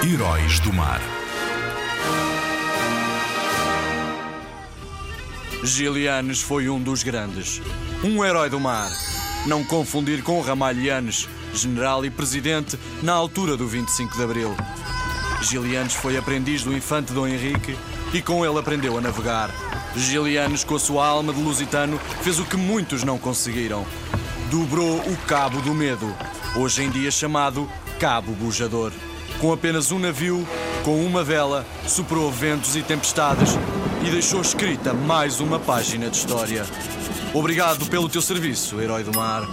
Heróis do Mar. Gilianes foi um dos grandes. Um herói do mar. Não confundir com Ramalhianes, general e presidente na altura do 25 de Abril. Gilianes foi aprendiz do infante Dom Henrique e com ele aprendeu a navegar. Gilianes, com a sua alma de lusitano, fez o que muitos não conseguiram. Dobrou o Cabo do Medo, hoje em dia chamado Cabo Bujador. Com apenas um navio, com uma vela, superou ventos e tempestades e deixou escrita mais uma página de história. Obrigado pelo teu serviço, herói do mar.